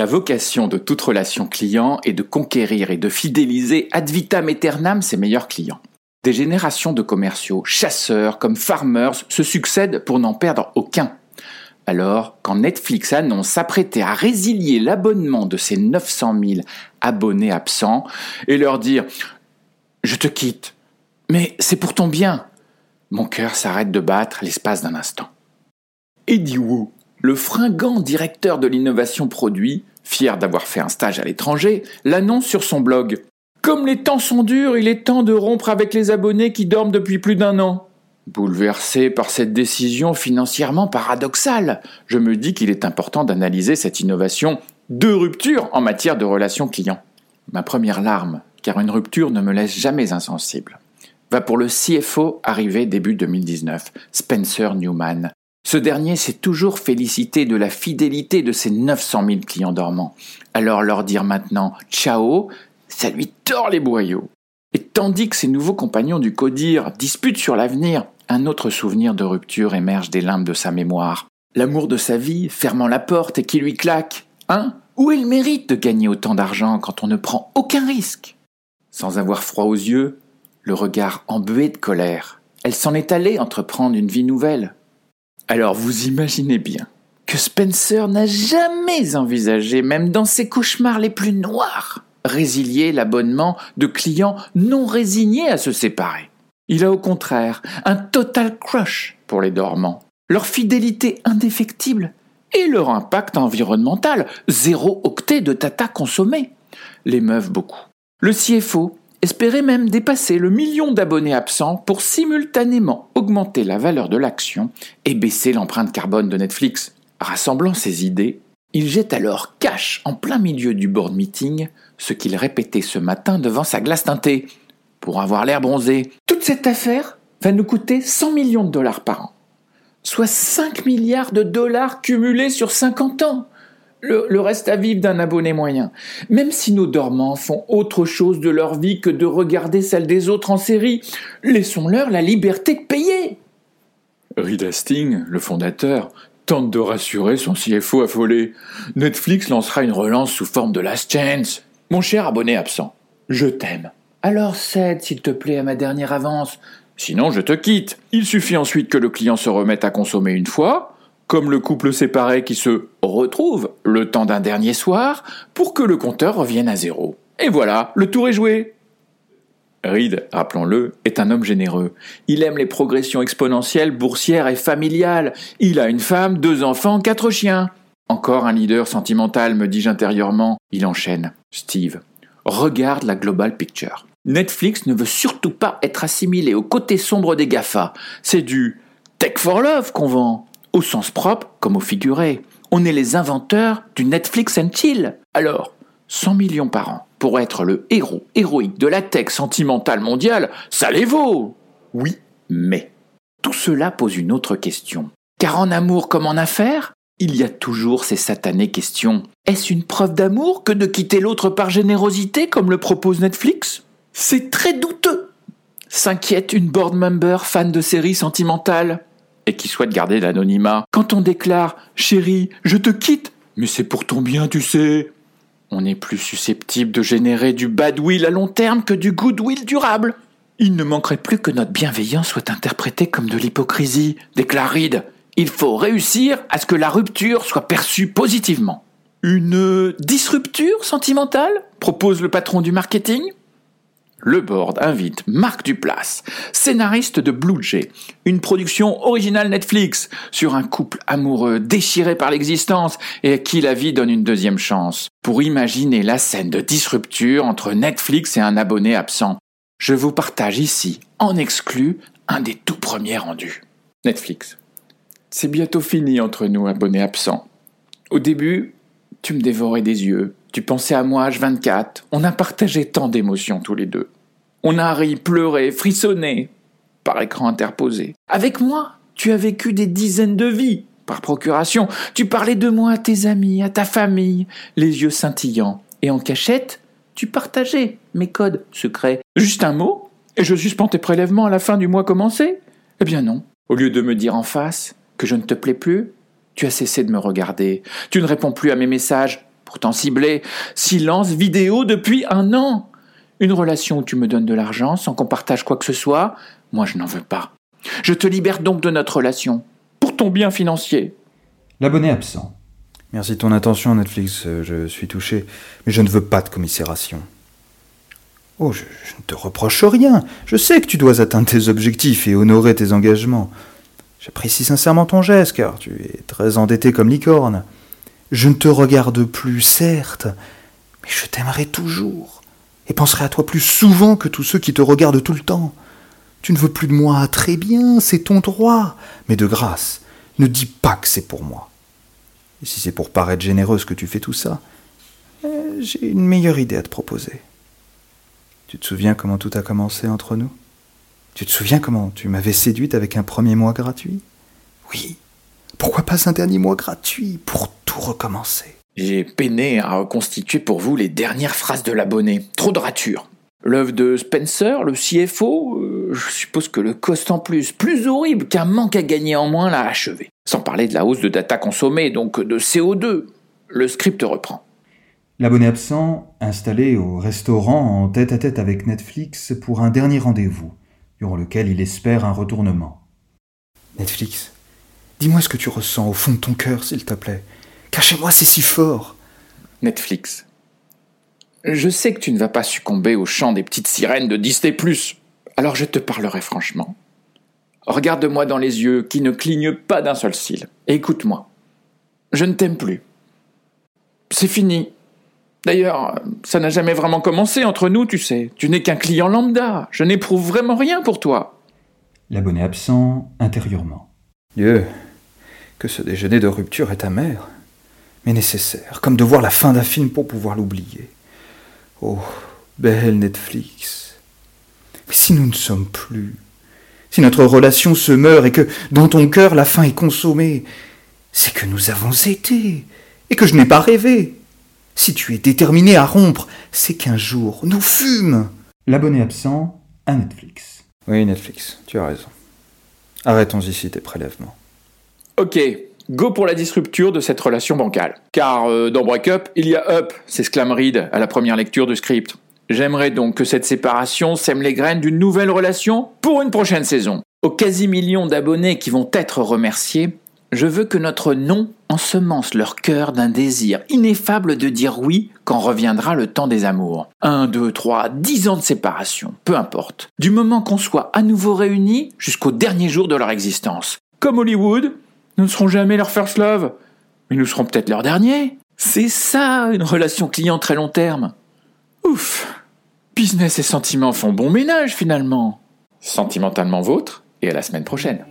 La vocation de toute relation client est de conquérir et de fidéliser ad vitam aeternam ses meilleurs clients. Des générations de commerciaux, chasseurs comme farmers se succèdent pour n'en perdre aucun. Alors, quand Netflix annonce s'apprêter à résilier l'abonnement de ses 900 000 abonnés absents et leur dire Je te quitte, mais c'est pour ton bien, mon cœur s'arrête de battre l'espace d'un instant. Eddie Wu, le fringant directeur de l'innovation produit, fier d'avoir fait un stage à l'étranger, l'annonce sur son blog. Comme les temps sont durs, il est temps de rompre avec les abonnés qui dorment depuis plus d'un an. Bouleversé par cette décision financièrement paradoxale, je me dis qu'il est important d'analyser cette innovation de rupture en matière de relations clients. Ma première larme, car une rupture ne me laisse jamais insensible, va pour le CFO arrivé début 2019, Spencer Newman, ce dernier s'est toujours félicité de la fidélité de ses 900 000 clients dormants. Alors leur dire maintenant ciao, ça lui tord les boyaux. Et tandis que ses nouveaux compagnons du CODIR disputent sur l'avenir, un autre souvenir de rupture émerge des limbes de sa mémoire. L'amour de sa vie, fermant la porte et qui lui claque. Hein? Où est le mérite de gagner autant d'argent quand on ne prend aucun risque? Sans avoir froid aux yeux, le regard embué de colère, elle s'en est allée entreprendre une vie nouvelle, alors vous imaginez bien que Spencer n'a jamais envisagé, même dans ses cauchemars les plus noirs, résilier l'abonnement de clients non résignés à se séparer. Il a au contraire un total crush pour les dormants, leur fidélité indéfectible et leur impact environnemental, zéro octet de tata consommé, l'émeuvent beaucoup. Le CFO espérait même dépasser le million d'abonnés absents pour simultanément augmenter la valeur de l'action et baisser l'empreinte carbone de Netflix. Rassemblant ses idées, il jette alors cash en plein milieu du board meeting ce qu'il répétait ce matin devant sa glace teintée pour avoir l'air bronzé. Toute cette affaire va nous coûter 100 millions de dollars par an, soit 5 milliards de dollars cumulés sur 50 ans le, reste à vivre d'un abonné moyen. Même si nos dormants font autre chose de leur vie que de regarder celle des autres en série, laissons-leur la liberté de payer. Reed Hastings, le fondateur, tente de rassurer son CFO affolé. Netflix lancera une relance sous forme de last chance. Mon cher abonné absent, je t'aime. Alors cède, s'il te plaît, à ma dernière avance. Sinon, je te quitte. Il suffit ensuite que le client se remette à consommer une fois, comme le couple séparé qui se retrouve le temps d'un dernier soir pour que le compteur revienne à zéro. Et voilà, le tour est joué. Reed, rappelons-le, est un homme généreux. Il aime les progressions exponentielles, boursières et familiales. Il a une femme, deux enfants, quatre chiens. Encore un leader sentimental, me dis-je intérieurement. Il enchaîne. Steve, regarde la global picture. Netflix ne veut surtout pas être assimilé au côté sombre des GAFA. C'est du tech for love qu'on vend au sens propre comme au figuré. On est les inventeurs du Netflix and chill. Alors, 100 millions par an pour être le héros héroïque de la tech sentimentale mondiale, ça les vaut. Oui, mais tout cela pose une autre question. Car en amour comme en affaires, il y a toujours ces satanées questions. Est-ce une preuve d'amour que de quitter l'autre par générosité comme le propose Netflix? C'est très douteux. S'inquiète une board member fan de séries sentimentales et qui souhaite garder l'anonymat. Quand on déclare Chérie, je te quitte, mais c'est pour ton bien, tu sais. On est plus susceptible de générer du badwill à long terme que du goodwill durable. Il ne manquerait plus que notre bienveillance soit interprétée comme de l'hypocrisie, déclare Reed. Il faut réussir à ce que la rupture soit perçue positivement. Une disrupture sentimentale? propose le patron du marketing. Le board invite Marc Duplass, scénariste de Blue Jay, une production originale Netflix sur un couple amoureux déchiré par l'existence et à qui la vie donne une deuxième chance, pour imaginer la scène de disrupture entre Netflix et un abonné absent. Je vous partage ici, en exclu, un des tout premiers rendus. Netflix. C'est bientôt fini entre nous, abonnés absents. Au début, tu me dévorais des yeux, tu pensais à moi H24. On a partagé tant d'émotions tous les deux. On a ri, pleuré, frissonné par écran interposé. Avec moi, tu as vécu des dizaines de vies par procuration. Tu parlais de moi à tes amis, à ta famille, les yeux scintillants. Et en cachette, tu partageais mes codes secrets. Juste un mot, et je suspends tes prélèvements à la fin du mois commencé? Eh bien non. Au lieu de me dire en face que je ne te plais plus, tu as cessé de me regarder. Tu ne réponds plus à mes messages pourtant ciblé. Silence vidéo depuis un an. Une relation où tu me donnes de l'argent sans qu'on partage quoi que ce soit, moi je n'en veux pas. Je te libère donc de notre relation, pour ton bien financier. L'abonné absent. Merci de ton attention, Netflix, euh, je suis touché, mais je ne veux pas de commisération. Oh, je, je, ne te reproche rien. Je sais que tu dois atteindre tes objectifs et honorer tes engagements. J'apprécie sincèrement ton geste, car tu es très endetté comme licorne. Je ne te regarde plus, certes, mais je t'aimerai toujours, et penserai à toi plus souvent que tous ceux qui te regardent tout le temps. Tu ne veux plus de moi, très bien, c'est ton droit, mais de grâce, ne dis pas que c'est pour moi. Et si c'est pour paraître généreuse que tu fais tout ça, euh, j'ai une meilleure idée à te proposer. Tu te souviens comment tout a commencé entre nous? Tu te souviens comment tu m'avais séduite avec un premier mois gratuit? Oui. Pourquoi pas un dernier mois gratuit? Tout recommencer J'ai peiné à reconstituer pour vous les dernières phrases de l'abonné. Trop de ratures. L'œuvre de Spencer, le CFO, euh, je suppose que le cost en plus, plus horrible qu'un manque à gagner en moins, l'a achevé. Sans parler de la hausse de data consommée, donc de CO2. Le script reprend. L'abonné absent, installé au restaurant en tête à tête avec Netflix pour un dernier rendez-vous, durant lequel il espère un retournement. Netflix, dis-moi ce que tu ressens au fond de ton cœur, s'il te plaît. Cachez-moi, c'est si fort. Netflix. Je sais que tu ne vas pas succomber au chant des petites sirènes de Disney+. Alors je te parlerai franchement. Regarde-moi dans les yeux qui ne clignent pas d'un seul cil. Et écoute-moi. Je ne t'aime plus. C'est fini. D'ailleurs, ça n'a jamais vraiment commencé entre nous, tu sais. Tu n'es qu'un client lambda. Je n'éprouve vraiment rien pour toi. L'abonné absent intérieurement. Dieu, que ce déjeuner de rupture est amer, mais nécessaire, comme de voir la fin d'un film pour pouvoir l'oublier. Oh, belle Netflix. Mais si nous ne sommes plus, si notre relation se meurt et que dans ton cœur la fin est consommée, c'est que nous avons été et que je n'ai pas rêvé. Si tu es déterminé à rompre, c'est qu'un jour nous fûmes. L'abonné absent à Netflix. Oui, Netflix, tu as raison. Arrêtons ici tes prélèvements. Ok, go pour la disrupture de cette relation bancale. Car euh, dans Breakup, il y a Up, s'exclame Reed à la première lecture du script. J'aimerais donc que cette séparation sème les graines d'une nouvelle relation pour une prochaine saison. Aux quasi-millions d'abonnés qui vont être remerciés, je veux que notre nom ensemence leur cœur d'un désir ineffable de dire oui quand reviendra le temps des amours. Un, deux, trois, dix ans de séparation, peu importe. Du moment qu'on soit à nouveau réunis jusqu'au dernier jour de leur existence. Comme Hollywood, nous ne serons jamais leur first love, mais nous serons peut-être leur dernier. C'est ça, une relation client très long terme. Ouf. Business et sentiments font bon ménage finalement. Sentimentalement vôtre, et à la semaine prochaine.